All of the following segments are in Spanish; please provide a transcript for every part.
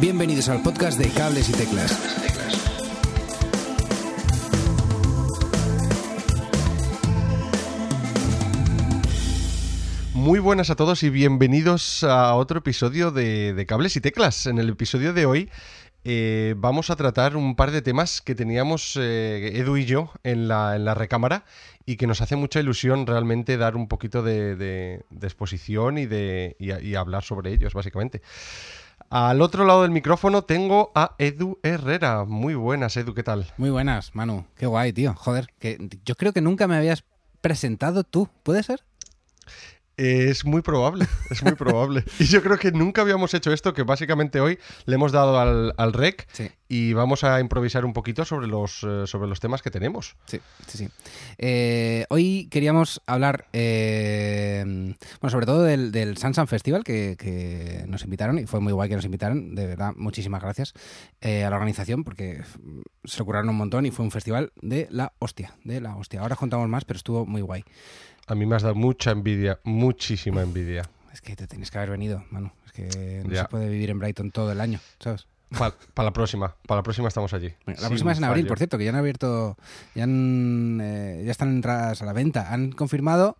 Bienvenidos al podcast de Cables y Teclas. Muy buenas a todos y bienvenidos a otro episodio de, Cables y Teclas. En el episodio de hoy eh, vamos a tratar un par de temas que teníamos eh, Edu y yo en la, en la recámara y que nos hace mucha ilusión realmente dar un poquito de, exposición y, de, y hablar sobre ellos, básicamente. Al otro lado del micrófono tengo a Edu Herrera. Muy buenas, Edu, ¿qué tal? Muy buenas, Manu. Qué guay, tío. Joder, que yo creo que nunca me habías presentado tú. ¿Puede ser? Eh, Es muy probable, es muy probable. Y yo creo que nunca habíamos hecho esto, que básicamente hoy le hemos dado al, al rec Sí. y vamos a improvisar un poquito sobre los, eh, sobre los temas que tenemos. Sí, sí, sí. Eh, hoy queríamos hablar, eh, bueno, sobre todo del, del Sansan Festival que, que nos invitaron y fue muy guay que nos invitaran. De verdad, muchísimas gracias eh, a la organización porque se lo curaron un montón y fue un festival de la hostia, de la hostia. Ahora os contamos más, pero estuvo muy guay. A mí me has dado mucha envidia, muchísima envidia. Es que te tenías que haber venido, Manu. Es que no Ya. se puede vivir en Brighton todo el año, ¿sabes? Para la próxima, para la próxima estamos allí. La próxima es en abril, fallo. por cierto, que ya han abierto, ya, han, eh, ya están entradas a la venta. Han confirmado,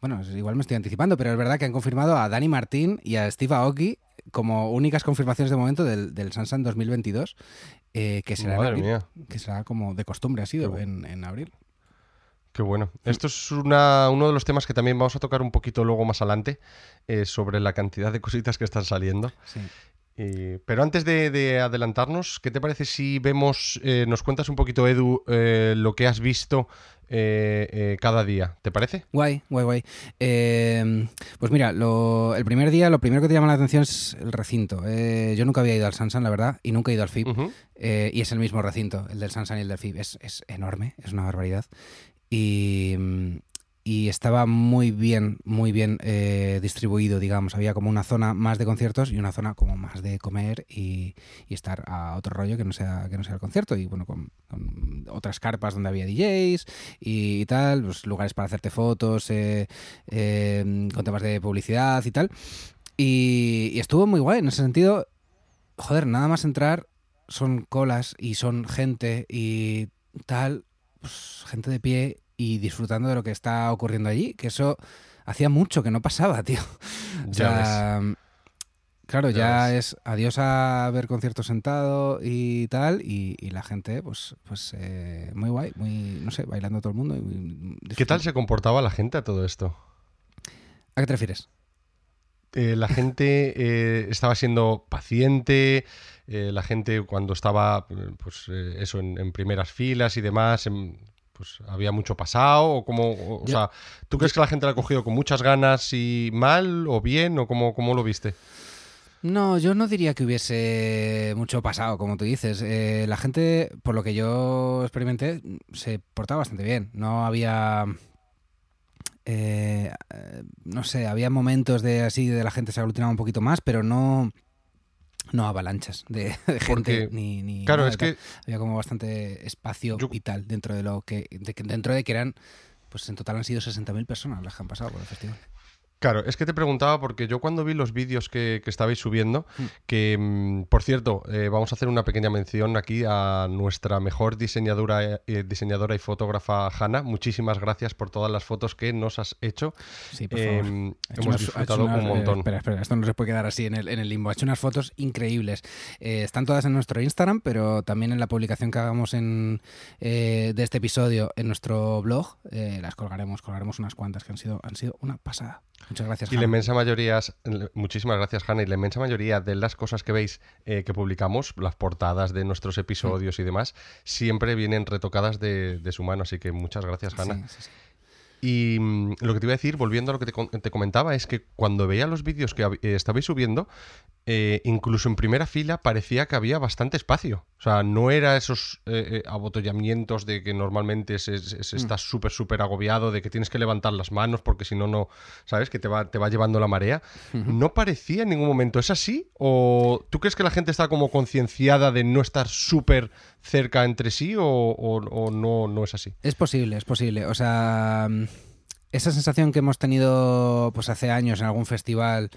bueno, igual me estoy anticipando, pero es verdad que han confirmado a Dani Martín y a Steve Aoki como únicas confirmaciones de momento del, del Sansan 2022, eh, que será abril, que será como de costumbre ha sido en, en abril. Qué bueno. Esto es una, uno de los temas que también vamos a tocar un poquito luego más adelante, eh, sobre la cantidad de cositas que están saliendo. Sí. Pero antes de, de adelantarnos, ¿qué te parece si vemos, eh, nos cuentas un poquito, Edu, eh, lo que has visto eh, cada día? ¿Te parece? Guay, guay, guay. Eh, pues mira, lo- el primer día lo primero que te llama la atención es el recinto. Yo nunca había ido al Sansan, la verdad, y nunca he ido al FIB. Y es el mismo recinto, el del Sansan y el del FIB. Es, es enorme, es una barbaridad. Y, mm, y estaba muy bien, muy bien eh, distribuido, digamos. Había como una zona más de conciertos y una zona como más de comer y, estar a otro rollo que no sea, que no sea el concierto. Y bueno, con, con otras carpas donde había DJs y, tal, pues, lugares para hacerte fotos, eh, eh, con temas de publicidad y tal. Y, y estuvo muy guay en ese sentido. Joder, nada más entrar son colas y son gente y tal, pues, gente de pie y disfrutando de lo que está ocurriendo allí, que eso hacía mucho que no pasaba, tío. O Ya ves. claro, Ya es adiós a ver conciertos sentado y tal, y, y la gente, pues, pues eh, muy guay, muy, no sé, bailando todo el mundo. y ¿Qué tal se comportaba la gente a todo esto? ¿A qué te refieres? Eh, la gente eh, estaba siendo paciente, la gente cuando estaba, pues eso, en, en primeras filas y demás, em, pues había mucho pasado, o como, o, sea, ¿tú crees que la gente la ha cogido con muchas ganas y mal o bien, o cómo, cómo lo viste? No, yo no diría que hubiese mucho pasado, como tú dices. Eh, la gente, por lo que yo experimenté, se portaba bastante bien. No había... eh, eh, no sé, había momentos de así de la gente se aglutinaba un poquito más, pero no no avalanchas de, de gente ni, ni Claro, nada es que había como bastante espacio Yo- y tal dentro de lo que de dentro de que eran pues en total han sido 60.000 personas las que han pasado por el festival. Claro, es que te preguntaba porque yo cuando vi los vídeos que, que estabais subiendo, Mm. que mm, por cierto, eh, vamos a hacer una pequeña mención aquí a nuestra mejor diseñadora, eh, diseñadora y fotógrafa Hanna. Muchísimas gracias por todas las fotos que nos has hecho. Sí, por favor. Hecho hemos unas- disfrutado unas- un montón. eh, espera, espera, esto no se puede quedar así en el, en el limbo. Ha hecho unas fotos increíbles. Eh, están todas en nuestro Instagram, pero también en la publicación que hagamos en, eh, de este episodio en nuestro blog. las colgaremos, colgaremos unas cuantas que han sido, han sido una pasada. Muchas gracias. Y la inmensa mayoría, muchísimas gracias, Hanna, y la inmensa mayoría de las cosas que veis eh, que publicamos, las portadas de nuestros episodios y demás, siempre vienen retocadas de, de su mano, así que muchas gracias, Hanna. Sí, sí, sí. Y mm, lo que te iba a decir, volviendo a lo que te, comentaba, es que cuando veía los vídeos que eh, estabais subiendo, eh, incluso en primera fila parecía que había bastante espacio. O sea, no era esos eh, eh, abotellamientos de que normalmente se, se- se estás súper, súper agobiado, de que tienes que levantar las manos porque si no, no, ¿sabes? Que te va, te va llevando la marea. No parecía en ningún momento. ¿Es así? ¿O tú crees que la gente está como concienciada de no estar súper cerca entre sí o, o- no, no es así? Es posible, es posible. O sea, mm, esa sensación que hemos tenido pues hace años en algún festival,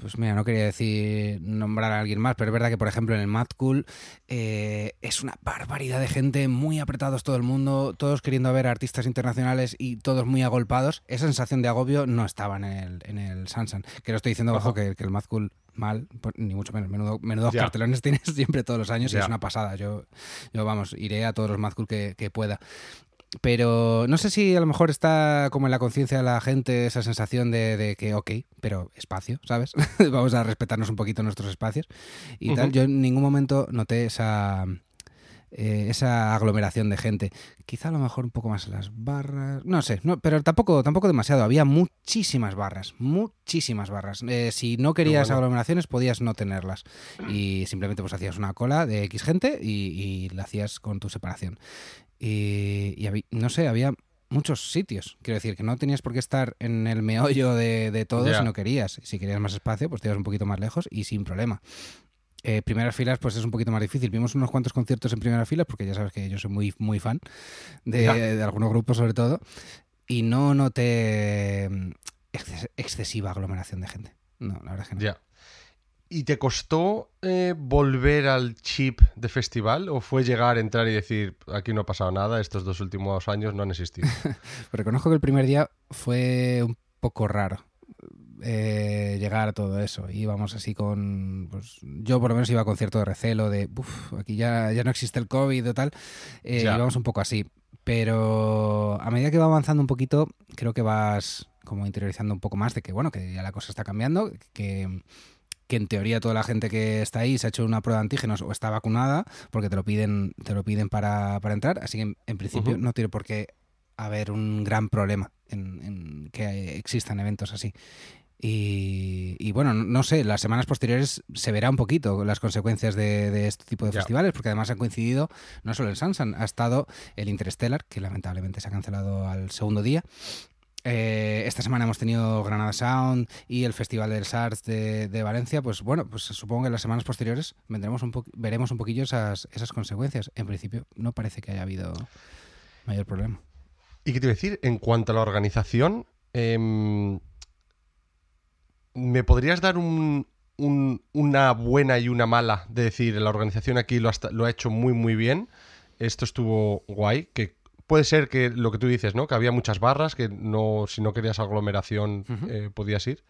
Pues mira, no quería decir nombrar a alguien más, pero es verdad que, por ejemplo, en el Mad Cool eh, es una barbaridad de gente, muy apretados todo el mundo, todos queriendo ver artistas internacionales y todos muy agolpados. Esa sensación de agobio no estaba en el, en el Sansan. Que lo estoy diciendo bajo que, el Mad Cool mal, ni mucho menos. Menudo, menudos cartelones tienes siempre todos los años y es una pasada. Yo, yo, vamos, iré a todos los Mad Cool que, que pueda. Pero no sé si a lo mejor está como en la conciencia de la gente esa sensación de, que, ok, pero espacio, ¿sabes? Vamos a respetarnos un poquito nuestros espacios y tal. Yo en ningún momento noté esa, eh, esa aglomeración de gente. Quizá a lo mejor un poco más las barras. No sé, no, pero tampoco, tampoco demasiado. Había muchísimas barras, muchísimas barras. Eh, si no querías aglomeraciones, podías no tenerlas. Y simplemente pues hacías una cola de X gente y, y la hacías con tu separación. Y, no sé, había muchos sitios. Quiero decir, que no tenías por qué estar en el meollo de, de todo si no querías. Si querías más espacio, pues te ibas un poquito más lejos y sin problema. Eh, primeras filas, pues es un poquito más difícil. Vimos unos cuantos conciertos en primera fila, porque ya sabes que yo soy muy, muy fan de, de algunos grupos, sobre todo, y no noté mm, excesiva aglomeración de gente. No, la verdad es que no. ¿Y te costó eh, volver al chip de festival o fue llegar, entrar y decir, aquí no ha pasado nada, estos dos últimos años no han existido? Reconozco que el primer día fue un poco raro. Eh, llegar a todo eso. Íbamos así con. Pues, yo por lo menos iba con cierto recelo de. Uf, aquí ya, ya no existe el COVID o tal. Eh, íbamos un poco así. Pero a medida que va avanzando un poquito, creo que vas como interiorizando un poco más de que, bueno, que ya la cosa está cambiando, que que en teoría toda la gente que está ahí se ha hecho una prueba de antígenos o está vacunada, porque te lo piden, te lo piden para, entrar, así que en, principio no tiene por qué haber un gran problema en, que existan eventos así. Y, bueno, no sé, las semanas posteriores se verá un poquito las consecuencias de, este tipo de festivales, porque además han coincidido no solo el Sansan, ha estado el Interstellar, que lamentablemente se ha cancelado al segundo día, eh, esta semana hemos tenido Granada Sound y el Festival del SARS de, Valencia. Pues bueno, pues supongo que en las semanas posteriores veremos un poquillo esas, consecuencias. En principio, no parece que haya habido mayor problema. ¿Y qué te iba a decir? En cuanto a la organización, em, ¿me podrías dar una buena y una mala? De decir, la organización aquí lo lo ha hecho muy, muy bien. Esto estuvo guay, que puede ser que lo que tú dices, ¿no? Que había muchas barras, que no, si no querías aglomeración eh, podías ir.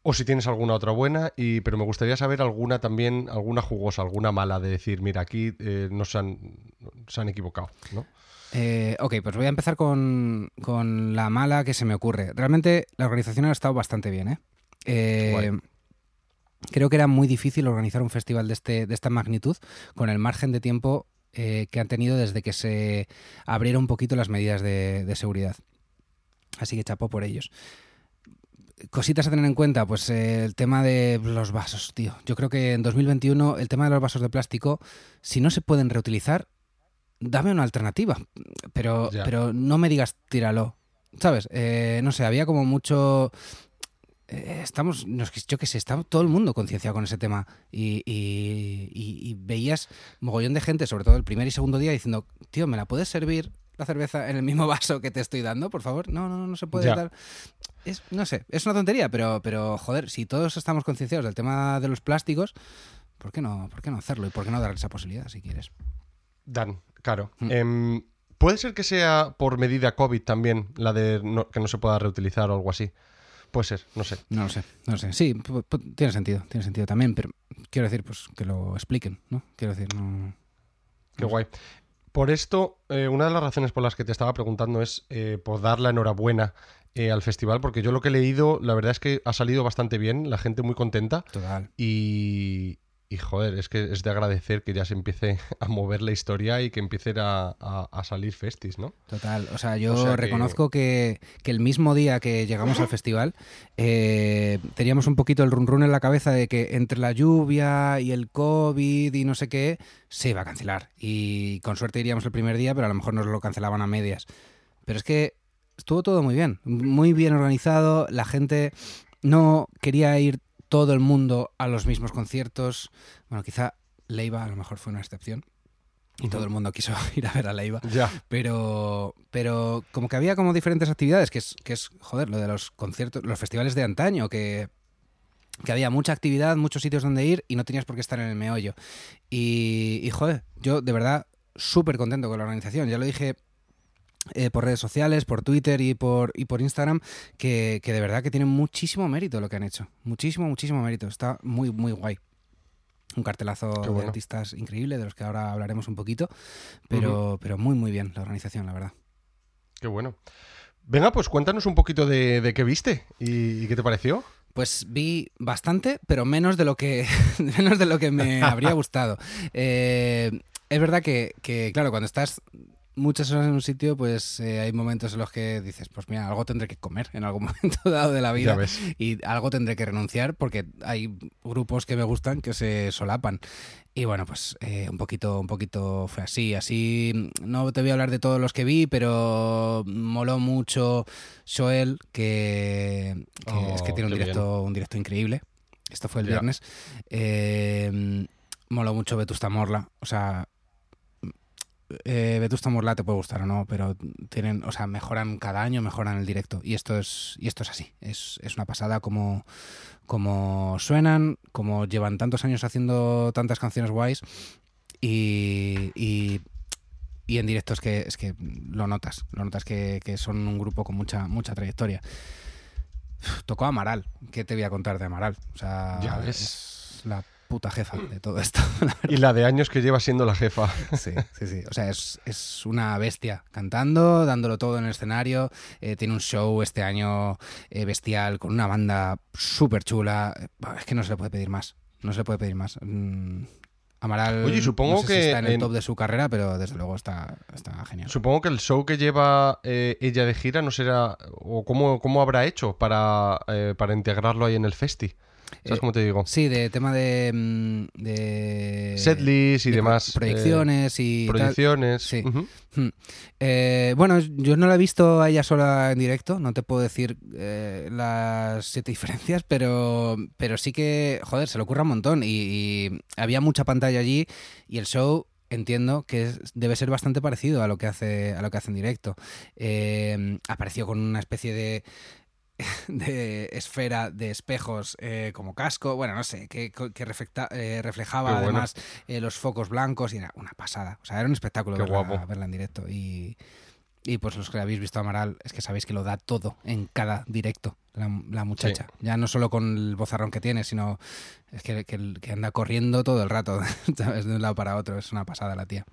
O si tienes alguna otra buena, y, pero me gustaría saber alguna también, alguna jugosa, alguna mala, de decir, mira, aquí eh, no se han, se han equivocado, ¿no? Eh, ok, pues voy a empezar con, la mala que se me ocurre. Realmente la organización ha estado bastante bien, ¿eh? Creo que era muy difícil organizar un festival de, este, de esta magnitud con el margen de tiempo eh, que han tenido desde que se abrieron un poquito las medidas de, seguridad. Así que chapó por ellos. Cositas a tener en cuenta, pues eh, el tema de los vasos, tío. Yo creo que en 2021 el tema de los vasos de plástico, si no se pueden reutilizar, dame una alternativa. Pero, pero no me digas tíralo. ¿Sabes? Eh, no sé, había como mucho eh, estamos, yo que sé, está todo el mundo concienciado con ese tema y, y, veías mogollón de gente, sobre todo el primer y segundo día, diciendo, tío, ¿me la puedes servir la cerveza en el mismo vaso que te estoy dando, por favor? No, no, no, se puede dar. Es, no sé, es una tontería, pero, pero joder, si todos estamos concienciados del tema de los plásticos, ¿por qué no, por qué no hacerlo y por qué no dar esa posibilidad si quieres? Dan, claro. Mm. Em, ¿Puede ser que sea por medida COVID también la de que no se pueda reutilizar o algo así? Puede ser, no sé. No lo sé, no lo sé. Sí, tiene sentido, tiene sentido también, pero quiero decir, pues que lo expliquen, ¿no? Quiero decir, no. Qué guay. Por esto, eh, una de las razones por las que te estaba preguntando es eh, por dar la enhorabuena eh, al festival, porque yo lo que he leído, la verdad es que ha salido bastante bien, la gente muy contenta. Total. Y, y joder, es que es de agradecer que ya se empiece a mover la historia y que empiecen a, salir festis, ¿no? Total, o sea, yo reconozco que... el mismo día que llegamos al festival eh, teníamos un poquito el run run en la cabeza de que entre la lluvia y el COVID y no sé qué, se iba a cancelar. Y con suerte iríamos el primer día, pero a lo mejor nos lo cancelaban a medias. Pero es que estuvo todo muy bien, muy bien organizado, la gente no quería ir todo el mundo a los mismos conciertos. Bueno, quizá Leiva a lo mejor fue una excepción. Y todo el mundo quiso ir a ver a Leiva. Ya. Pero, pero como que había como diferentes actividades, que es, que es, joder, lo de los conciertos, los festivales de antaño, que que había mucha actividad, muchos sitios donde ir y no tenías por qué estar en el meollo. Y, y joder, yo de verdad súper contento con la organización. Ya lo dije eh, por redes sociales, por Twitter y por, y por Instagram, que, que de verdad que tienen muchísimo mérito lo que han hecho. Muchísimo, muchísimo mérito. Está muy, muy guay. Un cartelazo bueno. de artistas increíble, de los que ahora hablaremos un poquito, pero, pero muy, muy bien la organización, la verdad. Qué bueno. Venga, pues cuéntanos un poquito de, de qué viste y, y qué te pareció. Pues vi bastante, pero menos de lo que, menos de lo que me habría gustado. Eh, es verdad que, que, claro, cuando estás muchas horas en un sitio, pues eh, hay momentos en los que dices, pues mira, algo tendré que comer en algún momento dado de la Ya vida ves. y algo tendré que renunciar porque hay grupos que me gustan que se solapan. Y bueno, pues eh, un poquito, un poquito fue así. Así no te voy a hablar de todos los que vi, pero moló mucho Joel, que, que Oh, es que tiene un directo, un directo increíble. Esto fue el viernes. Eh, moló mucho Vetusta Morla. O sea, eh, Vetusta Morla te puede gustar o no, pero tienen, o sea, mejoran cada año, mejoran el directo. Y esto es, y esto es así. Es, es una pasada como, como suenan, como llevan tantos años haciendo tantas canciones guays. Y, y, y en directo es que, es que lo notas. Lo notas que, que son un grupo con mucha, mucha trayectoria. Uf, Tocó Amaral. ¿Qué te voy a contar de Amaral? O sea, Ya ves. es la puta jefa de todo esto. la Y la de años que lleva siendo la jefa. Sí, sí, sí. O sea, es, es una bestia cantando, dándolo todo en el escenario. Eh, tiene un show este año eh, bestial con una banda súper chula. Es que no se le puede pedir más. No se le puede pedir más. Mm, Amaral. Oye, supongo no sé si que está en el en- top de su carrera, pero desde luego está, está genial. Supongo que el show que lleva eh, ella de gira no será. o cómo, cómo habrá hecho para, eh, para integrarlo ahí en el festi. ¿Sabes Eh, cómo te digo? Sí, de tema de. mm, de Setlist y de demás. eh, Proyecciones y. tal. proyecciones. Sí. Hmm. Eh, bueno, yo no la he visto a ella sola en directo, no te puedo decir eh, las siete diferencias, pero, pero sí que, joder, se le ocurre un montón y, y había mucha pantalla allí y el show entiendo que debe ser bastante parecido a lo que hace a lo que hace en directo. Eh, apareció con una especie de de esfera de espejos eh, como casco, bueno, no sé, que, que reflecta- eh, reflejaba Qué bueno. además eh, los focos blancos y era una pasada. O sea, era un espectáculo Qué verla, guapo. verla en directo. Y, y pues los que habéis visto a Amaral es que sabéis que lo da todo en cada directo, la, la muchacha. Ya no solo con el bozarrón que tiene, sino es que, que- que anda corriendo todo el rato, ¿sabes? De un lado para otro. Es una pasada la tía.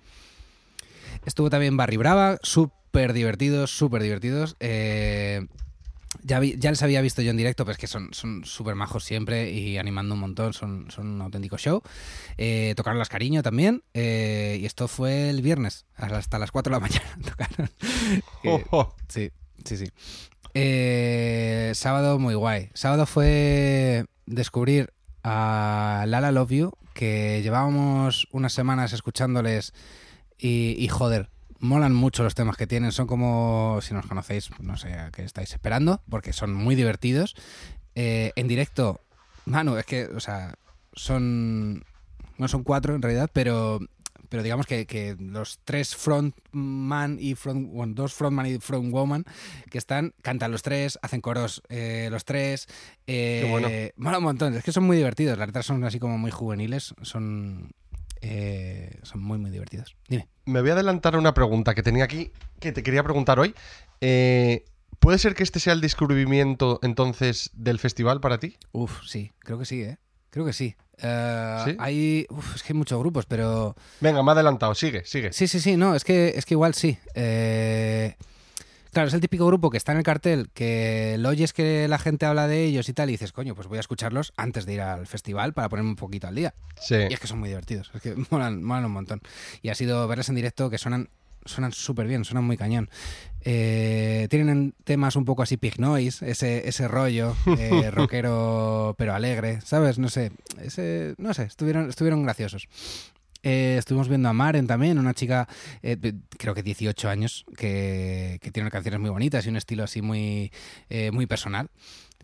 Estuvo también Barry Brava, súper divertidos, súper divertidos. Eh, ya, vi- ya les había visto yo en directo, pero es que son son súper majos siempre y animando un montón, son, son un auténtico show. Eh, tocaron las cariño también, eh, y esto fue el viernes, hasta las 4 de la mañana tocaron. Oh, Eh, oh. Sí, sí, sí. Eh, sábado muy guay. Sábado fue descubrir a Lala Love You, que llevábamos unas semanas escuchándoles y, y, joder, molan mucho los temas que tienen. Son como, si nos conocéis, no sé a qué estáis esperando, porque son muy divertidos. Eh, en directo, Manu, es que, o sea, son. No son cuatro en realidad, pero. Pero digamos que, que los tres frontman y front, bueno, dos frontman y frontwoman que están, cantan los tres, hacen coros eh, los tres. Eh, Qué bueno. Mola un montón, es que son muy divertidos. Las letras son así como muy juveniles, son, eh, son muy, muy divertidos. Dime. Me voy a adelantar a una pregunta que tenía aquí, que te quería preguntar hoy. Eh, ¿Puede ser que este sea el descubrimiento entonces del festival para ti? Uf, sí, creo que sí, ¿eh? Creo que sí. Eh, ¿Sí? Hay, uf, es que hay muchos grupos, pero Venga, me ha adelantado, sigue, sigue. sí, sí, sí, no, es que, es que igual sí. Eh, Claro, es el típico grupo que está en el cartel, que lo oyes que la gente habla de ellos y tal, y dices, coño, pues voy a escucharlos antes de ir al festival para ponerme un poquito al día. Sí. Y es que son muy divertidos, es que molan, molan un montón. Y ha sido verles en directo que suenan suenan súper bien, suenan muy cañón. Eh, tienen temas un poco así pig noise, ese, ese rollo eh, rockero pero alegre, ¿sabes? No sé, ese, no sé, estuvieron, estuvieron graciosos. Eh, estuvimos viendo a Maren también, una chica, eh, de- creo que 18 años, que, que tiene canciones muy bonitas y un estilo así muy, eh, muy personal.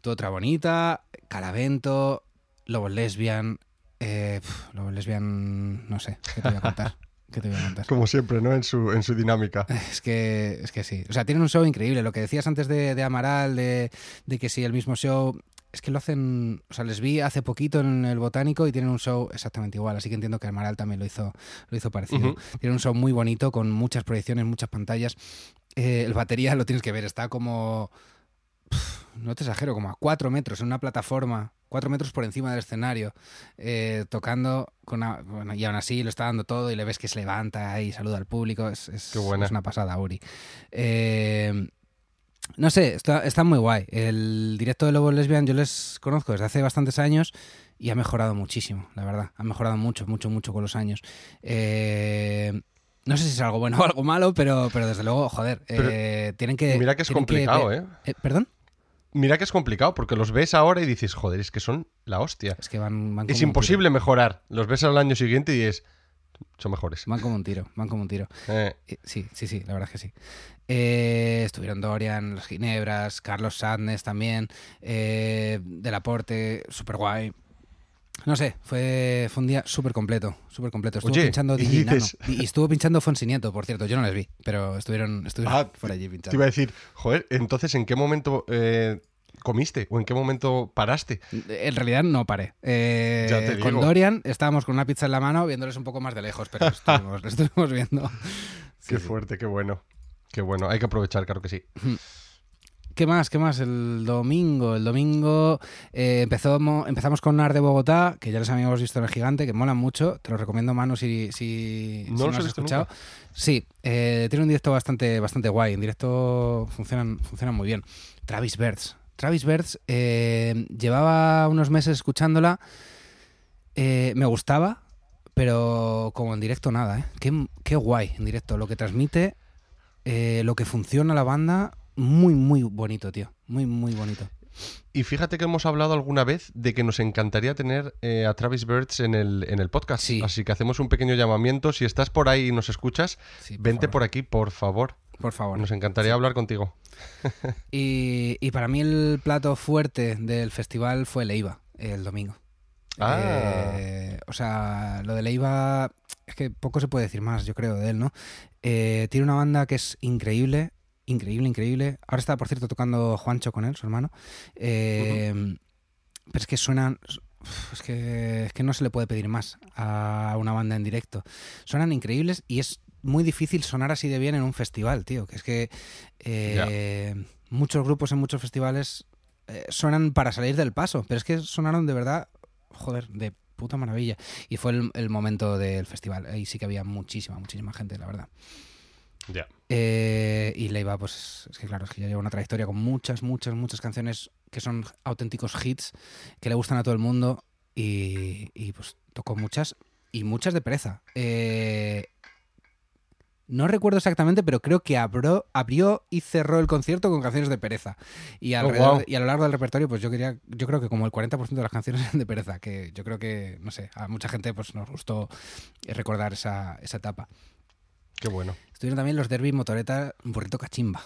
Todo otra bonita, Calavento, Lobos Lesbian, eh, pf, Lobos Lesbian, no sé, ¿qué te voy a contar? ¿Qué te voy a contar? Como siempre, ¿no? En su, en su dinámica. Es que, es que sí. O sea, tienen un show increíble. Lo que decías antes de, de Amaral, de, de que si el mismo show es que lo hacen, o sea, les vi hace poquito en el Botánico y tienen un show exactamente igual, así que entiendo que Amaral también lo hizo, lo hizo parecido. Tienen un show muy bonito con muchas proyecciones, muchas pantallas. Eh, el batería lo tienes que ver, está como, no te exagero, como a cuatro metros en una plataforma, cuatro metros por encima del escenario, eh, tocando con bueno, y aún así lo está dando todo y le ves que se levanta y saluda al público. Es, es, es una pasada, Uri. Eh, no sé, está, muy guay. El directo de Lobos Lesbian yo les conozco desde hace bastantes años y ha mejorado muchísimo, la verdad. Ha mejorado mucho, mucho, mucho con los años. Eh, no sé si es algo bueno o algo malo, pero, pero desde luego, joder, eh, tienen que... Mira que es complicado, ¿eh? ¿eh? ¿Perdón? Mira que es complicado, porque los ves ahora y dices, joder, es que son la hostia. Es que van, van Es imposible mejorar. Los ves al año siguiente y dices, son mejores. Van como un tiro, van como un tiro. Sí, sí, sí, la verdad es que sí. Eh, estuvieron Dorian, Los Ginebras, Carlos Sadness también, eh, Del Aporte, super guay. No sé, fue, fue un día súper completo, súper completo. Estuvo pinchando y, y, estuvo pinchando Fonsi Nieto, por cierto. Yo no les vi, pero estuvieron, estuvieron ah, por allí pinchando. Te iba a decir, joder, entonces, ¿en qué momento eh, comiste o en qué momento paraste? En realidad no paré. Eh, con Dorian estábamos con una pizza en la mano viéndoles un poco más de lejos, pero estuvimos, estuvimos viendo. qué fuerte, qué bueno. Qué bueno, hay que aprovechar, claro que sí. ¿Qué más? ¿Qué más? El domingo. El domingo eh, empezó, empezamos con Nar de Bogotá, que ya les habíamos visto en el gigante, que mola mucho. Te lo recomiendo, Manu, si, si, no, lo has escuchado. Sí, eh, tiene un directo bastante, bastante guay. En directo funcionan, funcionan muy bien. Travis Bertz. Travis Bertz, eh, llevaba unos meses escuchándola. me gustaba, pero como en directo nada, ¿eh? Qué, qué guay en directo. Lo que transmite eh, lo que funciona la banda, muy, muy bonito, tío. Muy, muy bonito. Y fíjate que hemos hablado alguna vez de que nos encantaría tener eh, a Travis Birds en el, en el podcast. Así que hacemos un pequeño llamamiento. Si estás por ahí y nos escuchas, vente por aquí, por favor. Por favor. Nos encantaría hablar contigo. y, y, para mí el plato fuerte del festival fue Leiva, el domingo. Ah. Eh, o sea, lo de Leiva, es que poco se puede decir más, yo creo, de él, ¿no? Eh, tiene una banda que es increíble, increíble, increíble. Ahora está, por cierto, tocando Juancho con él, su hermano. Eh, pero es que suenan. Es que, es que no se le puede pedir más a una banda en directo. Suenan increíbles y es muy difícil sonar así de bien en un festival, tío. Que es que eh, muchos grupos en muchos festivales suenan para salir del paso, pero es que sonaron de verdad, joder, de puta maravilla. Y fue el, momento del festival. Ahí sí que había muchísima, muchísima gente, la verdad. Ya. Eh, y Leiva, pues es que claro, es que ya lleva una trayectoria con muchas, muchas, muchas canciones que son auténticos hits, que le gustan a todo el mundo y, y pues tocó muchas y muchas de pereza. Eh, no recuerdo exactamente, pero creo que abrió, abrió y cerró el concierto con canciones de pereza. Y, oh, y a lo largo del repertorio, pues yo quería, yo creo que como el 40% de las canciones eran de pereza, que yo creo que, no sé, a mucha gente pues nos gustó recordar esa, esa etapa. Qué bueno. Estuvieron también los Derby Motoreta Burrito Cachimba,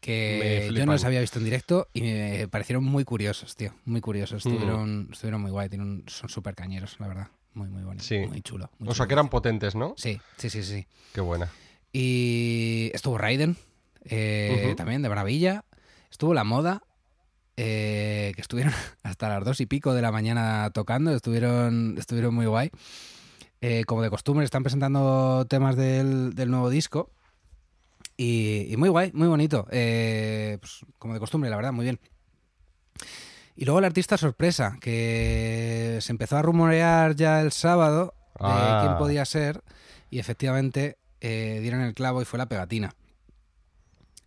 que yo no los había visto en directo y me parecieron muy curiosos, tío, muy curiosos. Estuvieron, estuvieron muy guay, tienen son súper cañeros, la verdad. Muy, muy bonitos, muy chulo. o sea, que eran potentes, ¿no? Sí, sí, sí, sí. Qué buena. Y estuvo Raiden, eh, también de maravilla. Estuvo La Moda, eh, que estuvieron hasta las dos y pico de la mañana tocando, estuvieron, estuvieron muy guay. Eh, como de costumbre, están presentando temas del, nuevo disco. Y, muy guay, muy bonito. Pues, como de costumbre, la verdad, muy bien. Y luego el artista sorpresa, que se empezó a rumorear ya el sábado de ah. quién podía ser. Y efectivamente eh, dieron el clavo y fue la pegatina.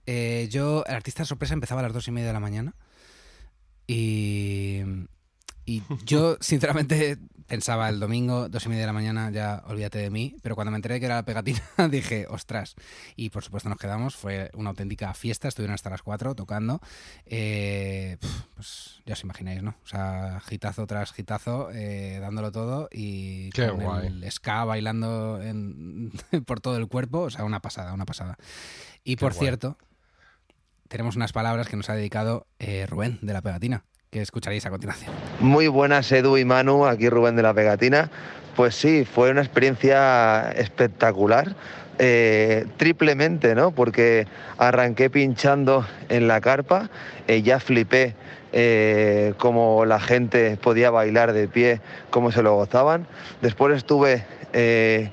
Eh, yo, el artista sorpresa empezaba a las dos y media de la mañana. Y, y yo, sinceramente, pensaba el domingo, dos y media de la mañana, ya olvídate de mí. Pero cuando me enteré que era la pegatina, dije, ostras. Y por supuesto nos quedamos. Fue una auténtica fiesta. Estuvieron hasta las cuatro tocando. Eh, pues ya os imagináis, ¿no? O sea, gitazo tras gitazo, eh, dándolo todo. Y con el ska bailando por todo el cuerpo. O sea, una pasada, una pasada. Y por cierto, tenemos unas palabras que nos ha dedicado eh, Rubén de la pegatina que escucharéis a continuación. Muy buenas, Edu y Manu, aquí Rubén de la Pegatina. Pues sí, fue una experiencia espectacular, eh, triplemente, ¿no? Porque arranqué pinchando en la carpa, eh, ya flipé eh, cómo la gente podía bailar de pie, cómo se lo gozaban. Después estuve eh,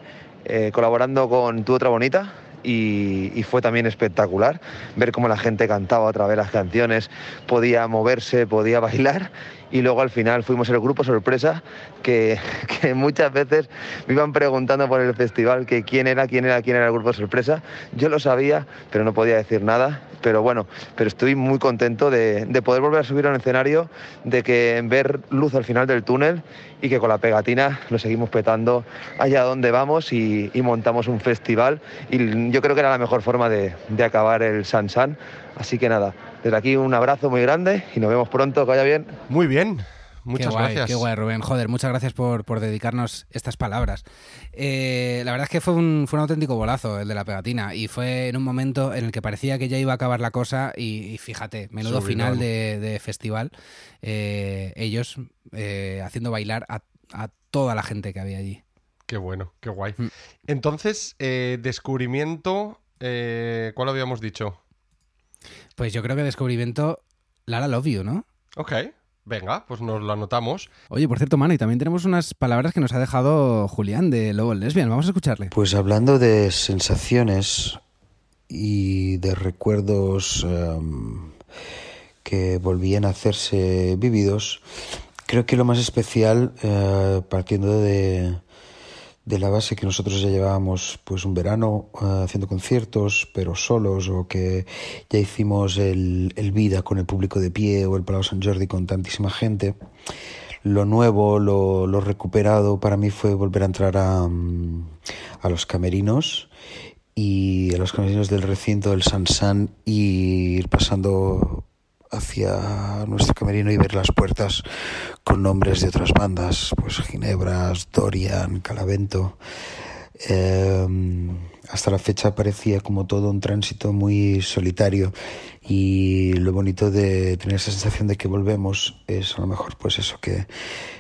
colaborando con Tu Otra Bonita, y, fue también espectacular ver cómo la gente cantaba otra vez las canciones, podía moverse, podía bailar y luego al final fuimos el grupo sorpresa que, que, muchas veces me iban preguntando por el festival que quién era, quién era, quién era el grupo sorpresa. Yo lo sabía, pero no podía decir nada. Pero bueno, pero estoy muy contento de, de poder volver a subir a un escenario, de que ver luz al final del túnel y que con la pegatina lo seguimos petando allá donde vamos y, montamos un festival. Y yo creo que era la mejor forma de, de acabar el San San. Así que nada, desde aquí un abrazo muy grande y nos vemos pronto, que vaya bien. Muy bien. Muchas qué guay, gracias. Qué guay, Rubén. Joder, muchas gracias por, por dedicarnos estas palabras. Eh, la verdad es que fue un, fue un auténtico bolazo el de la pegatina y fue en un momento en el que parecía que ya iba a acabar la cosa y, y fíjate, menudo final de, de festival, eh, ellos eh, haciendo bailar a, a, toda la gente que había allí. Qué bueno, qué guay. Mm. Entonces, descubrimiento, ¿cuál habíamos dicho? Pues yo creo que descubrimiento Lara Love You, ¿no? Ok, venga, pues nos lo anotamos. Oye, por cierto, Manu, y también tenemos unas palabras que nos ha dejado Julián de Lobo Lesbian. Vamos a escucharle. Pues hablando de sensaciones y de recuerdos um, que volvían a hacerse vividos, creo que lo más especial, uh, partiendo de, de la base que nosotros ya llevábamos pues un verano uh, haciendo conciertos pero solos o que ya hicimos el, el, Vida con el público de pie o el Palau San Jordi con tantísima gente. Lo nuevo, lo, lo recuperado para mí fue volver a entrar a, a los camerinos y a los camerinos del recinto del San San y ir pasando hacia nuestro camerino y ver las puertas con nombres de otras bandas, pues Ginebras, Dorian, Calavento. Eh, hasta la fecha parecía como todo un tránsito muy solitario y lo bonito de tener esa sensación de que volvemos es a lo mejor pues eso que,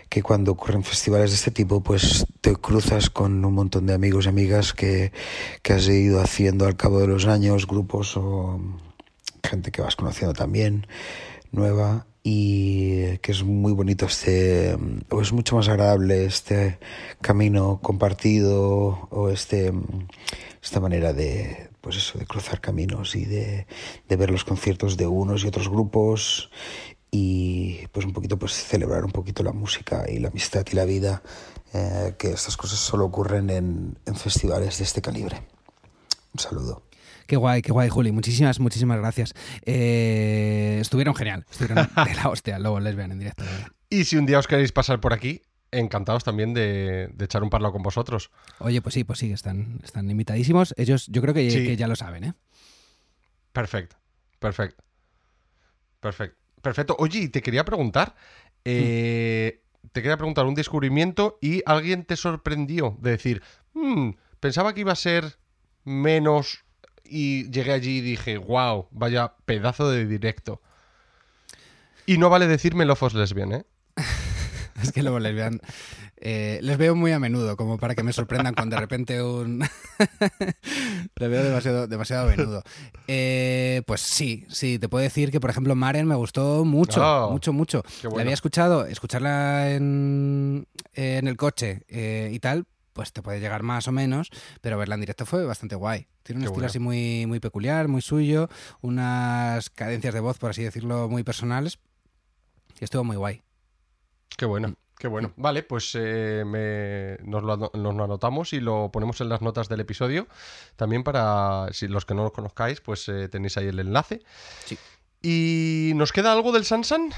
que cuando ocurren festivales de este tipo pues te cruzas con un montón de amigos y amigas que, que has ido haciendo al cabo de los años, grupos o gente que vas conociendo también, nueva, y que es muy bonito este, o es mucho más agradable este camino compartido, o este, esta manera de, pues eso, de cruzar caminos y de, de ver los conciertos de unos y otros grupos y pues un poquito pues celebrar un poquito la música y la amistad y la vida, eh, que estas cosas solo ocurren en, en festivales de este calibre. Un saludo. Qué guay, qué guay, Juli. Muchísimas, muchísimas gracias. Eh, estuvieron genial. Estuvieron de la hostia. Luego les vean en directo. Y si un día os queréis pasar por aquí, encantados también de, de, echar un parlo con vosotros. Oye, pues sí, pues sí, están, están invitadísimos. Ellos, yo creo que, sí. que ya lo saben, ¿eh? Perfecto, perfecto. Perfecto. Perfecto. Oye, te quería preguntar. Eh. Te quería preguntar un descubrimiento y alguien te sorprendió de decir, mmm, pensaba que iba a ser menos y llegué allí y dije, wow, vaya pedazo de directo. Y no vale decirme Lofos Lesbian, ¿eh? es que luego lesbian eh, les veo muy a menudo, como para que me sorprendan con de repente un... les veo demasiado, demasiado a menudo. Eh, pues sí, sí, te puedo decir que, por ejemplo, Maren me gustó mucho, oh, mucho, mucho. Bueno. La había escuchado, escucharla en, en el coche eh, y tal, pues te puede llegar más o menos, pero verla en directo fue bastante guay. Tiene un Qué estilo bueno. así muy, muy peculiar, muy suyo, unas cadencias de voz, por así decirlo, muy personales. Y estuvo muy guay. Qué bueno, qué bueno. Vale, pues eh, me, nos, lo, nos, lo, anotamos y lo ponemos en las notas del episodio. También para, si los que no lo conozcáis, pues eh, tenéis ahí el enlace. Sí. ¿Y nos queda algo del Sansan?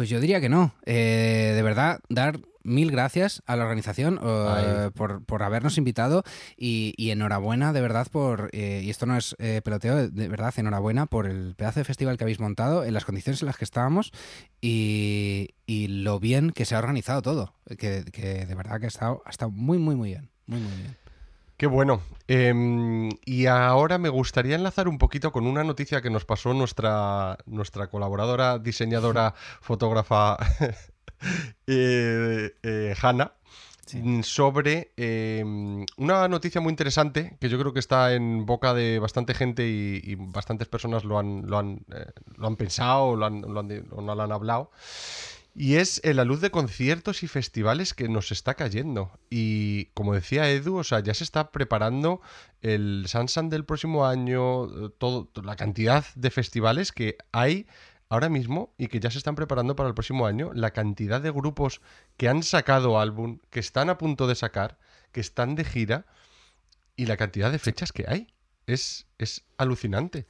Pues yo diría que no. Eh, de verdad, dar mil gracias a la organización uh, por, por, habernos invitado y, y, enhorabuena de verdad por, eh, y esto no es eh, peloteo, de verdad enhorabuena por el pedazo de festival que habéis montado, en las condiciones en las que estábamos y, y lo bien que se ha organizado todo, que, que, de verdad que ha estado, ha estado muy, muy, muy bien, muy, muy bien. Qué bueno. Eh, y ahora me gustaría enlazar un poquito con una noticia que nos pasó nuestra, nuestra colaboradora, diseñadora, fotógrafa eh, eh, Hanna. mm, sobre eh, una noticia muy interesante que yo creo que está en boca de bastante gente y, bastantes personas lo han, lo han, eh, lo han pensado lo han, lo han, o no lo han hablado. Y es la luz de conciertos y festivales que nos está cayendo. Y como decía Edu, o sea, ya se está preparando el Sansan del próximo año, todo, la cantidad de festivales que hay ahora mismo y que ya se están preparando para el próximo año, la cantidad de grupos que han sacado álbum, que están a punto de sacar, que están de gira y la cantidad de fechas que hay. Es, es alucinante.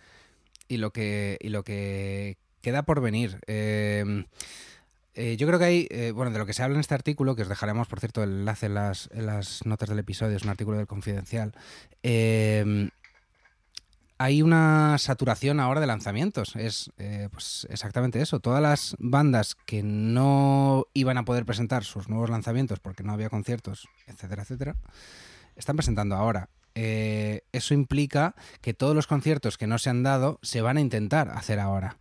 Y lo que, y lo que queda por venir. Eh, eh, yo creo que hay, eh, bueno, de lo que se habla en este artículo, que os dejaremos, por cierto, el enlace en las, en las notas del episodio, es un artículo del Confidencial, hay una saturación ahora de lanzamientos. Es eh, pues exactamente eso. Todas las bandas que no iban a poder presentar sus nuevos lanzamientos porque no había conciertos, etcétera, etcétera, están presentando ahora. Eh, eso implica que todos los conciertos que no se han dado se van a intentar hacer ahora.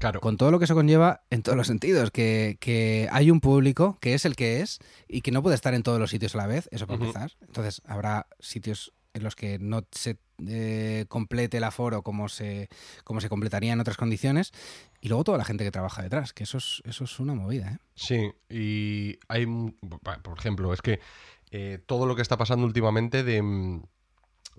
Claro. Con todo lo que eso conlleva en todos los sentidos, que, que, hay un público que es el que es y que no puede estar en todos los sitios a la vez, eso para empezar. Entonces habrá sitios en los que no se eh, complete el aforo como se, como se completaría en otras condiciones. Y luego toda la gente que trabaja detrás, que eso es, eso es una movida. ¿eh? Sí, y hay, por ejemplo, es que eh, todo lo que está pasando últimamente de mm,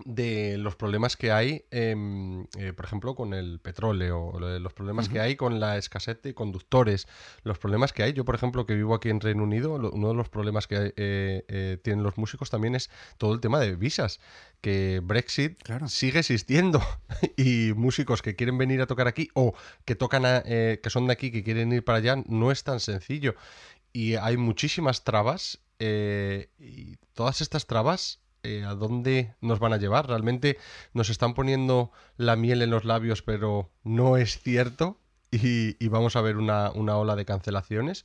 de los problemas que hay, em, eh, por ejemplo, con el petróleo, los problemas que hay con la escasez de conductores, los problemas que hay. Yo, por ejemplo, que vivo aquí en Reino Unido, uno de los problemas que eh, eh, tienen los músicos también es todo el tema de visas, que Brexit sigue existiendo y músicos que quieren venir a tocar aquí o que tocan, que son de aquí, que quieren ir para allá, no es tan sencillo. Y hay muchísimas trabas y todas estas trabas eh, a dónde nos van a llevar. Realmente nos están poniendo la miel en los labios, pero no es cierto. Y, vamos a ver una, ola de cancelaciones.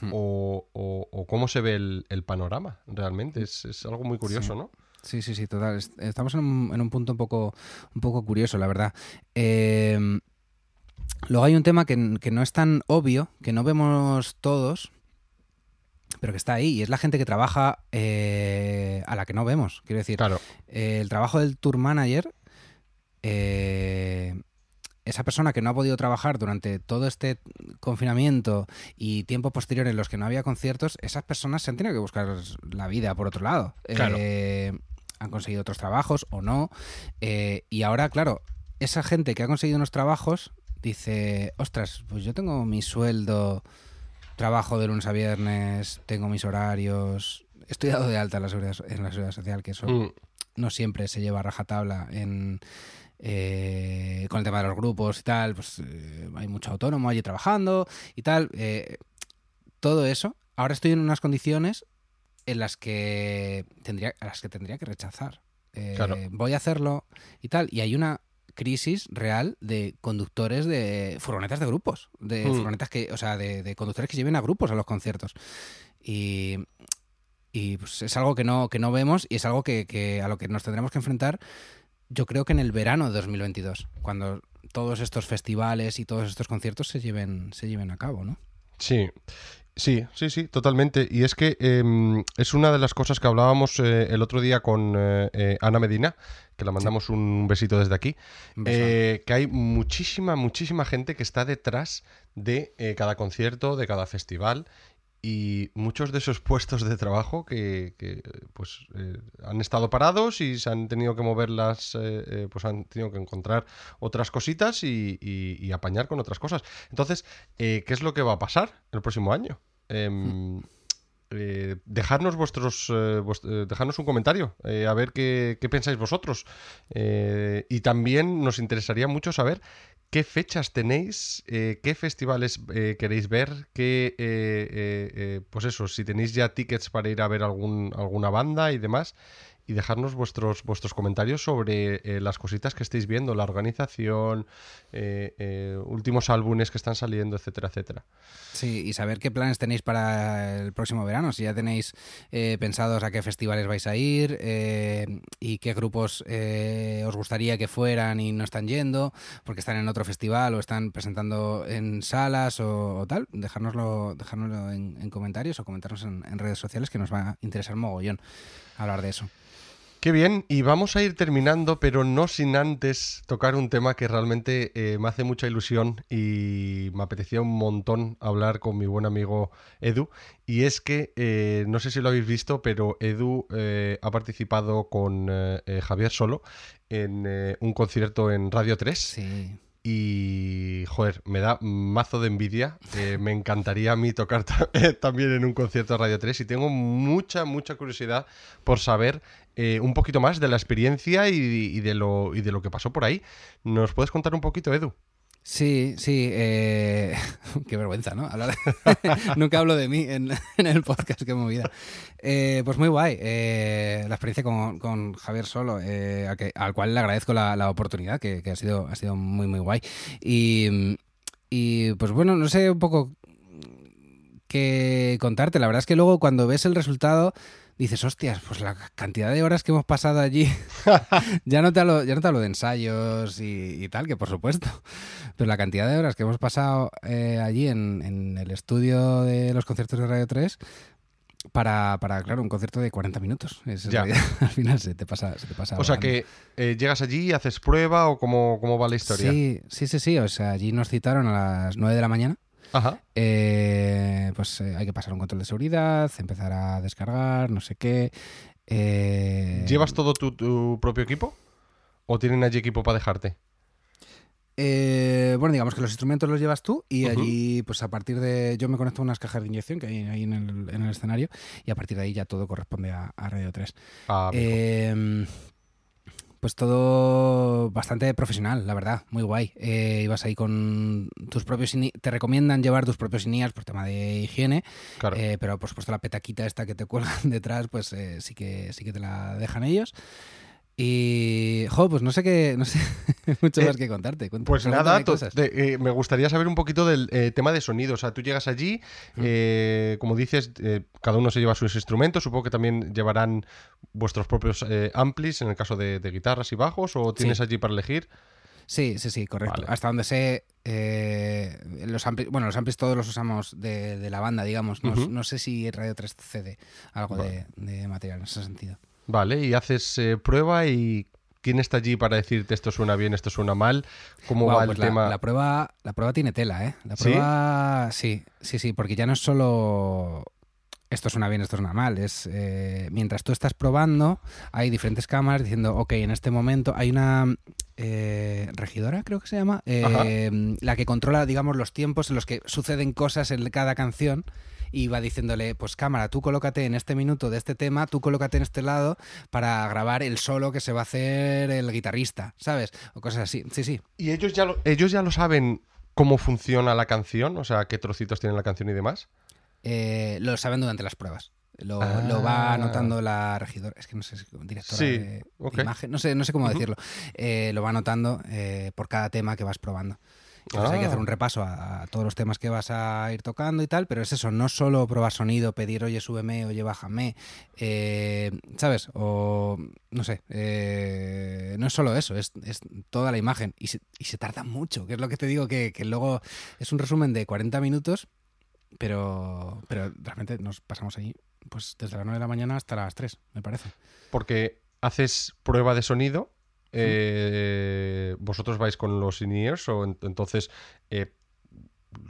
Hmm. O, cómo se ve el, panorama realmente. Es, algo muy curioso, ¿no? Sí, sí, sí, total. Estamos en un, punto un poco, un poco curioso, la verdad. Em, luego hay un tema que, que, no es tan obvio, que no vemos todos, pero que está ahí y es la gente que trabaja eh, a la que no vemos. Quiero decir, claro. Eh, el trabajo del tour manager, eh, esa persona que no ha podido trabajar durante todo este confinamiento y tiempo posterior en los que no había conciertos, esas personas se han tenido que buscar la vida por otro lado. han conseguido otros trabajos o no. y ahora, claro, esa gente que ha conseguido unos trabajos dice, ostras, pues yo tengo mi sueldo trabajo de lunes a viernes, tengo mis horarios, estoy dado de alta en la seguridad, en la seguridad social, que eso mm. no siempre se lleva a rajatabla en, eh, con el tema de los grupos y tal, pues eh, hay mucho autónomo allí trabajando y tal. Eh, todo eso, ahora estoy en unas condiciones en las que tendría, a las que tendría que rechazar. Voy a hacerlo y tal. Y hay una crisis real de conductores de furgonetas de grupos, de hmm. furgonetas que, o sea, de, conductores que lleven a grupos a los conciertos. Y, y pues es algo que no, que no vemos y es algo que, a lo que nos tendremos que enfrentar, yo creo que en el verano de 2022, cuando todos estos festivales y todos estos conciertos se lleven, se lleven a cabo, ¿no? Sí, Sí, sí, sí, totalmente. Y es que em, es una de las cosas que hablábamos eh, el otro día con eh, eh, Ana Medina, que la mandamos un besito desde aquí, que hay muchísima, muchísima gente que está detrás de cada concierto, de cada festival. Y muchos de esos puestos de trabajo que, pues han estado parados y se han tenido que moverlas, pues han tenido que encontrar otras cositas y, y apañar con otras cosas. Entonces, ¿qué es lo que va a pasar el próximo año? Em, eh, dejarnos vuestros eh, eh, dejarnos un comentario a ver qué, pensáis vosotros y también nos interesaría mucho saber qué fechas tenéis qué festivales queréis ver qué pues eso si tenéis ya tickets para ir a ver algún, alguna banda y demás y dejarnos vuestros, vuestros comentarios sobre eh, las cositas que estáis viendo, la organización, eh, eh, últimos álbumes que están saliendo, etcétera, etcétera. Sí, y saber qué planes tenéis para el próximo verano, si ya tenéis pensados a qué festivales vais a ir y qué grupos os gustaría que fueran y no están yendo, porque están en otro festival o están presentando en salas o, tal, dejárnoslo, dejárnoslo en, comentarios o comentarnos en, en redes sociales que nos va a interesar mogollón hablar de eso. Qué bien, y vamos a ir terminando, pero no sin antes tocar un tema que realmente eh, me hace mucha ilusión y me apetecía un montón hablar con mi buen amigo Edu. Y es que, eh, no sé si lo habéis visto, pero Edu eh, ha participado con Javier Solo en un concierto en Radio 3. Sí. Y, joder, me da mazo de envidia. me encantaría a mí tocar también en un concierto de Radio 3 y tengo mucha, mucha curiosidad por saber eh, un poquito más de la experiencia y, de lo, y de lo que pasó por ahí. ¿Nos puedes contar un poquito, Edu? Sí, sí, eh, qué vergüenza, ¿no? Nunca hablo de mí en, el podcast, qué movida. Eh, pues muy guay, eh, la experiencia con, Javier Solo, al cual le agradezco la, oportunidad, que, ha, sido, ha sido muy, muy guay. Y, y pues bueno, no sé un poco qué contarte, la verdad es que luego cuando ves el resultado dices, hostias, pues la cantidad de horas que hemos pasado allí, ya, no te hablo, ya no te hablo de ensayos y, tal, que por supuesto, pero la cantidad de horas que hemos pasado eh, allí en, el estudio de los conciertos de Radio 3, para, para, claro, un concierto de 40 minutos. ya. al final se te pasa. Se te pasa o sea que eh, llegas allí, haces prueba o cómo, cómo va la historia. Sí, sí, sí, sí. O sea, allí nos citaron a las 9 de la mañana. Ajá. Eh, pues eh, hay que pasar un control de seguridad, empezar a descargar, no sé qué. Eh, ¿Llevas todo tu, propio equipo? ¿O tienen allí equipo para dejarte? bueno, digamos que los instrumentos los llevas tú y allí, pues a partir de. Yo me conecto a unas cajas de inyección que hay ahí en el, escenario y a partir de ahí ya todo corresponde a, Radio 3. Ah, pues todo bastante profesional, la verdad, muy guay. Eh, ibas ahí con tus propios te recomiendan llevar tus propios INIAS por tema de higiene, eh, pero por supuesto la petaquita esta que te cuelgan detrás, pues eh, sí que sí que te la dejan ellos. Y, jo, pues no sé qué, no sé mucho más que contarte. pues nada, me gustaría saber un poquito del tema de sonido. O sea, tú llegas allí, como dices, cada uno se lleva sus instrumentos. Supongo que también llevarán vuestros propios eh, amplis en el caso de, guitarras y bajos o tienes allí para elegir? Sí, sí, sí, correcto. Hasta donde sé, eh, los amplis, bueno, los amplis todos los usamos de, la banda, digamos. No, sé si Radio 3 cede algo de, material en ese sentido. Vale, y haces eh, prueba y ¿quién está allí para decirte esto suena bien, esto suena mal? ¿Cómo va el pues tema? La prueba, la prueba tiene tela, ¿eh? La prueba, ¿Sí? sí, sí, sí, porque ya no es solo esto suena bien, esto suena mal. Es eh, mientras tú estás probando, hay diferentes cámaras diciendo, ok, en este momento hay una eh, regidora, creo que se llama, eh, la que controla, digamos, los tiempos en los que suceden cosas en cada canción y va diciéndole, pues cámara, tú colócate en este minuto de este tema, tú colócate en este lado para grabar el solo que se va a hacer el guitarrista, ¿sabes? O cosas así. Sí, sí. ¿Y ellos ya ellos ya lo saben cómo funciona la canción? O sea, qué trocitos tiene la canción y demás. Eh, lo saben durante las pruebas. Lo, va ah. anotando la regidora, es que no sé, directora de, imagen, no sé, no sé cómo decirlo. Eh, lo va anotando eh, por cada tema que vas probando. Entonces hay que hacer un ah. repaso a, todos los temas que vas a ir tocando y tal, pero es eso, no solo probar sonido, pedir oye, súbeme, oye, bájame, ¿sabes? O no sé, no es solo eso, es, toda la imagen y se, y se, tarda mucho, que es lo que te digo, que, que luego es un resumen de 40 minutos pero, pero realmente nos pasamos ahí pues desde las 9 de la mañana hasta las 3, me parece. Porque haces prueba de sonido, eh, vosotros vais con los in-ears o entonces eh,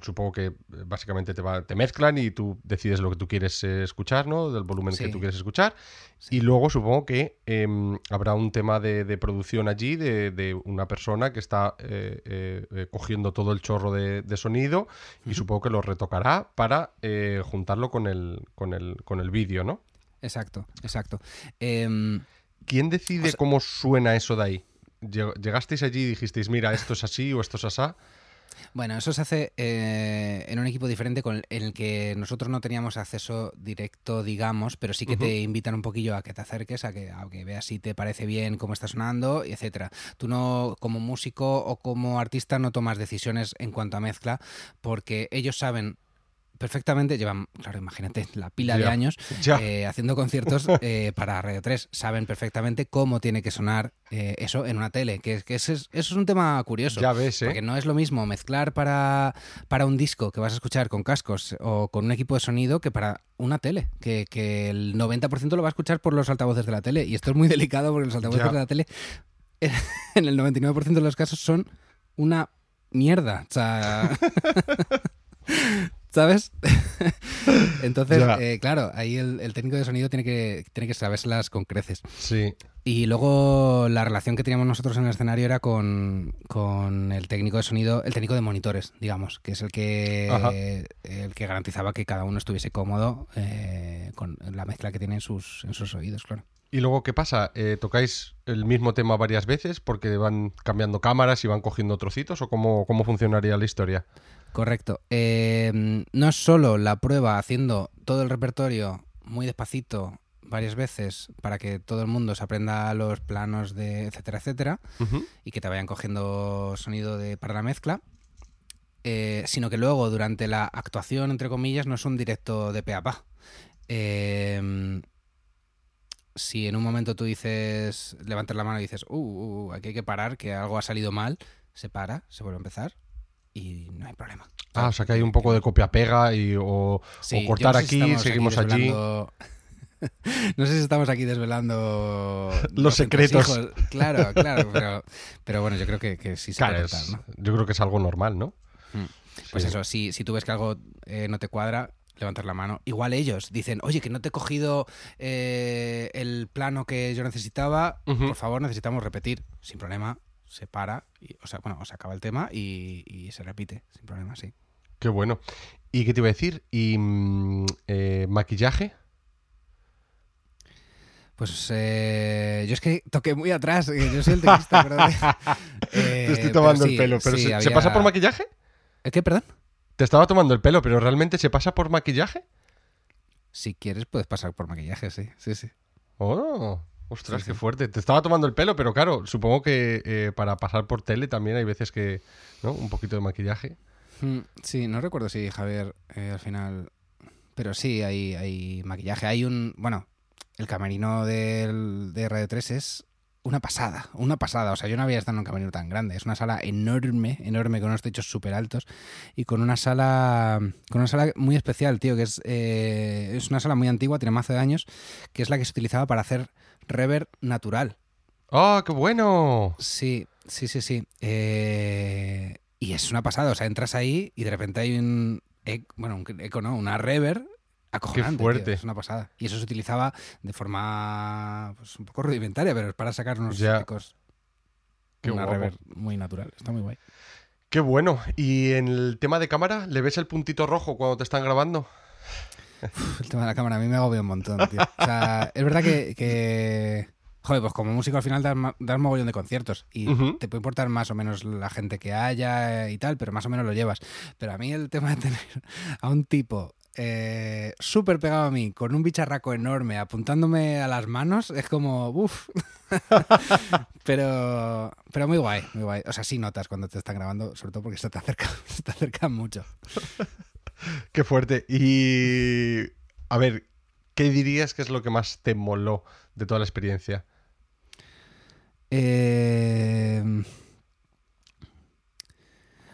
supongo que eh, básicamente te, te mezclan y tú decides lo que tú quieres eh, escuchar, ¿no? Del volumen que tú quieres escuchar. Y luego supongo que em, habrá un tema de, producción allí de, una persona que está eh, cogiendo todo el chorro de, sonido y supongo que lo retocará para juntarlo con el, con el, con el vídeo, ¿no? Exacto, exacto. ¿Quién decide cómo suena eso de ahí? ¿Llegasteis allí y dijisteis, mira, esto es así o esto es así? Bueno, eso se hace eh, en un equipo diferente con el, en el que nosotros no teníamos acceso directo, digamos, pero sí que te invitan un poquillo a que te acerques, a que, a que veas si te parece bien cómo está sonando, etcétera. Tú no, como músico o como artista, no tomas decisiones en cuanto a mezcla, porque ellos saben perfectamente, llevan, claro, imagínate, la pila de años eh, haciendo conciertos eh, para Radio 3. Saben perfectamente cómo tiene que sonar eh, eso en una tele, que, que ese es, eso es un tema curioso. Ya ves. Porque no es lo mismo mezclar para, para un disco que vas a escuchar con cascos o con un equipo de sonido que para una tele, que, que el 90% lo va a escuchar por los altavoces de la tele. Y esto es muy delicado porque los altavoces Ya. de la tele en el 99% de los casos son una mierda. O sea... ¿Sabes? Entonces, eh, claro, ahí el, el técnico de sonido tiene que, tiene que sabérselas con creces. Sí. Y luego la relación que teníamos nosotros en el escenario era con, con el técnico de sonido, el técnico de monitores, digamos, que es el que, el que garantizaba que cada uno estuviese cómodo eh, con la mezcla que tiene en sus, en sus oídos, claro. ¿Y luego qué pasa? Eh, ¿Tocáis el mismo tema varias veces porque van cambiando cámaras y van cogiendo trocitos? ¿O cómo, cómo funcionaría la historia? Correcto. Eh, no es solo la prueba haciendo todo el repertorio muy despacito varias veces para que todo el mundo se aprenda los planos de etcétera, etcétera, y que te vayan cogiendo sonido de, para la mezcla, eh, sino que luego durante la actuación, entre comillas, no es un directo de pe a pa. Eh, si en un momento tú dices, levantas la mano y dices, uh, uh, uh, aquí hay que parar, que algo ha salido mal, se para, se vuelve a empezar y no hay problema. Ah, o sea que hay un poco de copia-pega y, o, Sí, o yo cortar no sé si aquí, seguimos allí. desvelando- no sé si estamos aquí desvelando Los secretos. entresijos. Claro, claro, pero, pero bueno, yo creo que, que sí se Claro, puede es- cortar, ¿no? yo creo que es algo normal, ¿no? Mm. Pues Sí. eso, si, si tú ves que algo eh, no te cuadra, levantas la mano. Igual ellos dicen, oye, que no te he cogido eh, el plano que yo necesitaba, por favor, necesitamos repetir. Sin problema, se para, y, o sea, bueno, se acaba el tema y, y se repite, sin problema, sí. Qué bueno. ¿Y qué te iba a decir? ¿Y mm, eh, maquillaje? Pues eh, yo es que toqué muy atrás, eh, yo soy el teclista, perdón. Eh, Te estoy tomando sí, el pelo, pero sí, ¿se, ¿se pasa por maquillaje? ¿Eh, ¿Qué, perdón? Te estaba tomando el pelo, pero ¿realmente se pasa por maquillaje? Si quieres puedes pasar por maquillaje, sí, sí, sí. Oh, ostras, Sí, qué fuerte. Te estaba tomando el pelo, pero claro, supongo que eh, para pasar por tele también hay veces que, ¿no? Un poquito de maquillaje. Mm, Sí, no recuerdo si Javier eh, al final. Pero sí, hay, hay maquillaje. Hay un. Bueno, el camerino del, de Radio 3 es una pasada, una pasada. O sea, yo no había estado en un camerino tan grande. Es una sala enorme, enorme, con unos techos súper altos y con una sala. Con una sala muy especial, tío, que es. eh, es una sala muy antigua, tiene más de años, que es la que se utilizaba para hacer reverb natural. ¡Oh, qué bueno! Sí, sí, sí, sí. Eh, y es una pasada, o sea, entras ahí y de repente hay un eco, bueno, un eco, ¿no? Una reverb acojonante. tío, fuerte. es una pasada. Y eso se utilizaba de forma pues, un poco rudimentaria, pero es para sacar unos Ya. ecos. Qué una reverb muy natural, está muy guay. Qué bueno. ¿Y en el tema de cámara, le ves el puntito rojo cuando te están grabando? Uf, el tema de la cámara a mí me agobia un montón, tío. O sea, es verdad que, que- Joder, pues como músico al final das, das mogollón de conciertos y te puede importar más o menos la gente que haya y tal, pero más o menos lo llevas. Pero a mí el tema de tener a un tipo eh, súper pegado a mí, con un bicharraco enorme, apuntándome a las manos, es como, uff. pero, pero muy guay, muy guay. O sea, sí notas cuando te están grabando, sobre todo porque se te acercan, se te acercan mucho. Qué fuerte. Y. A ver, ¿qué dirías que es lo que más te moló de toda la experiencia? Eh,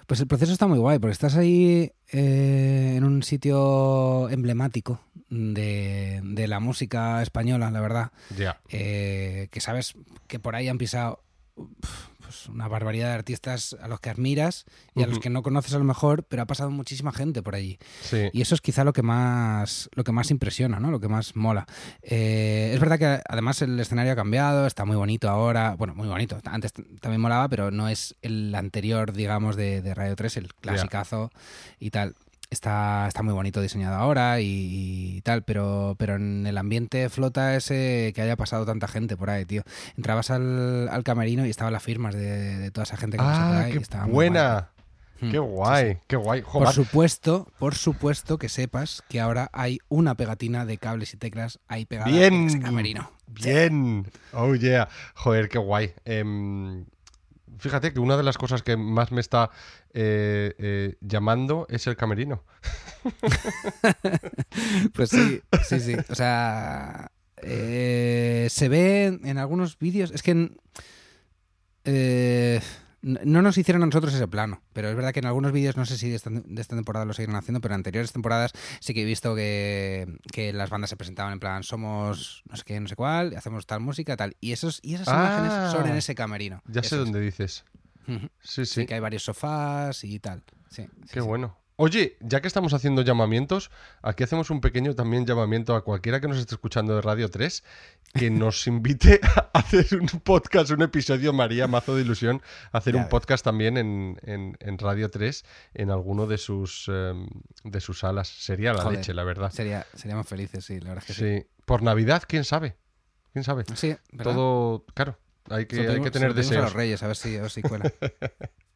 Pues el proceso está muy guay, porque estás ahí eh, en un sitio emblemático de, de la música española, la verdad. Ya. Eh, que sabes que por ahí han pisado uf, pues una barbaridad de artistas a los que admiras y a los que no conoces a lo mejor, pero ha pasado muchísima gente por allí. Sí. Y eso es quizá lo que más, lo que más impresiona, ¿no? Lo que más mola. Eh, es verdad que además el escenario ha cambiado, está muy bonito ahora. Bueno, muy bonito. Antes también molaba, pero no es el anterior, digamos, de, de Radio 3, el clasicazo y tal. Está, está muy bonito diseñado ahora y, y tal, pero, pero en el ambiente flota ese que haya pasado tanta gente por ahí, tío. Entrabas al, al camerino y estaban las firmas de, de toda esa gente que pasa por Ah, ahí. qué muy guay. buena. Qué guay, qué guay. Por supuesto, por supuesto que sepas que ahora hay una pegatina de cables y teclas ahí pegada bien, en ese camerino. Bien. Oh yeah. Joder, qué guay. Em, fíjate que una de las cosas que más me está eh, eh, llamando es el camerino. pues sí, sí, sí. O sea, eh, se ve en algunos vídeos. Es que. No nos hicieron a nosotros ese plano, pero es verdad que en algunos vídeos, no sé si de esta, temporada lo siguen haciendo, pero en anteriores temporadas sí que he visto que, las bandas se presentaban en plan, somos no sé qué, no sé cuál, hacemos tal música, tal. Y, esos, y esas imágenes son en ah, ese camerino. Ya sé dónde dices. Sí, sí. que hay varios sofás y tal. Sí, qué bueno. Oye, ya que estamos haciendo llamamientos, aquí hacemos un pequeño también llamamiento a cualquiera que nos esté escuchando de Radio 3 que nos invite a hacer un podcast, un episodio, María Mazo de Ilusión, hacer un podcast también en, Radio 3 en alguno de sus, em, de sus salas. Sería la leche, la verdad. Sería, seríamos felices, sí, la verdad que sí. sí. Por Navidad, quién sabe. ¿Quién sabe? Sí, Todo, claro, hay que, hay que tener deseos. a los reyes, a ver si, a ver si cuela.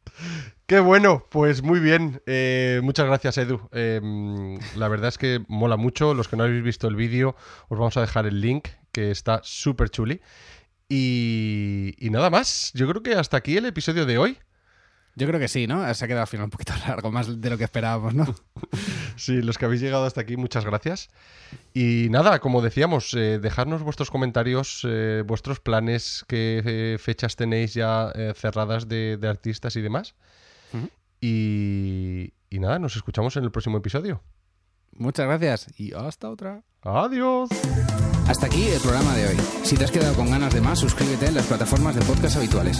Qué bueno, pues muy bien. Eh, muchas gracias, Edu. Em, la verdad es que mola mucho. Los que no habéis visto el vídeo, os vamos a dejar el link, que está súper chuli. Y, y nada más. Yo creo que hasta aquí el episodio de hoy. Yo creo que sí, ¿no? Se ha quedado al final un poquito largo, más de lo que esperábamos, ¿no? sí, los que habéis llegado hasta aquí, muchas gracias. Y nada, como decíamos, eh, dejadnos vuestros comentarios, eh, vuestros planes, qué eh, fechas tenéis ya cerradas de, artistas y demás. y, y nada, nos escuchamos en el próximo episodio. Muchas gracias y hasta otra. Adiós. Hasta aquí el programa de hoy. Si te has quedado con ganas de más, suscríbete en las plataformas de podcast habituales